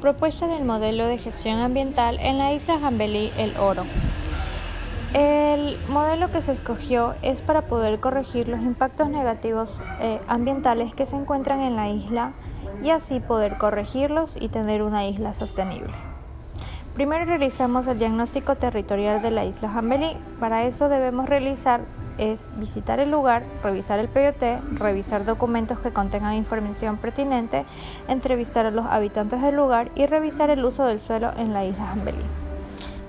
Propuesta del modelo de gestión ambiental en la isla Jambelí El Oro. El modelo que se escogió es para poder corregir los impactos negativos eh, ambientales que se encuentran en la isla y así poder corregirlos y tener una isla sostenible. Primero realizamos el diagnóstico territorial de la isla Jambelí. Para eso debemos realizar es visitar el lugar, revisar el POT, revisar documentos que contengan información pertinente, entrevistar a los habitantes del lugar y revisar el uso del suelo en la isla Jambelí.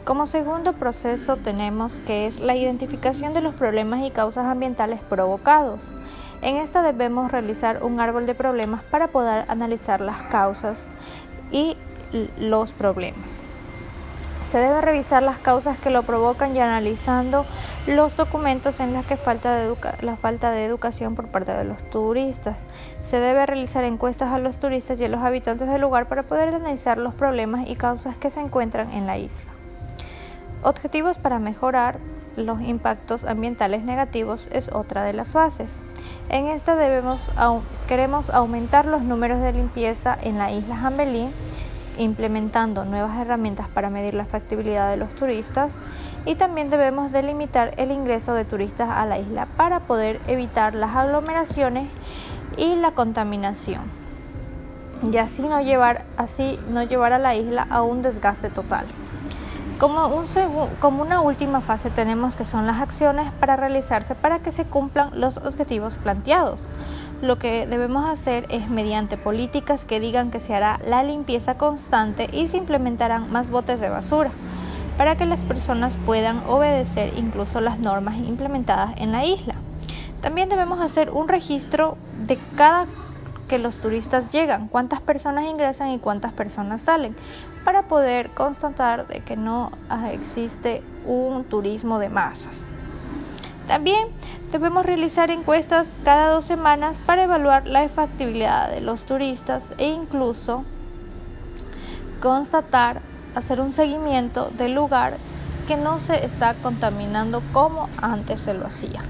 Como segundo proceso tenemos que es la identificación de los problemas y causas ambientales provocados. En esta debemos realizar un árbol de problemas para poder analizar las causas y los problemas. Se debe revisar las causas que lo provocan y analizando los documentos en los que falta la falta de educación por parte de los turistas. Se debe realizar encuestas a los turistas y a los habitantes del lugar para poder analizar los problemas y causas que se encuentran en la isla. Objetivos para mejorar los impactos ambientales negativos es otra de las fases. En esta debemos, queremos aumentar los números de limpieza en la isla Jambelí implementando nuevas herramientas para medir la factibilidad de los turistas y también debemos delimitar el ingreso de turistas a la isla para poder evitar las aglomeraciones y la contaminación y así no llevar, así no llevar a la isla a un desgaste total. Como, un como una última fase tenemos que son las acciones para realizarse para que se cumplan los objetivos planteados lo que debemos hacer es mediante políticas que digan que se hará la limpieza constante y se implementarán más botes de basura para que las personas puedan obedecer incluso las normas implementadas en la isla. También debemos hacer un registro de cada que los turistas llegan, cuántas personas ingresan y cuántas personas salen, para poder constatar de que no existe un turismo de masas. También debemos realizar encuestas cada dos semanas para evaluar la efectividad de los turistas e incluso constatar, hacer un seguimiento del lugar que no se está contaminando como antes se lo hacía.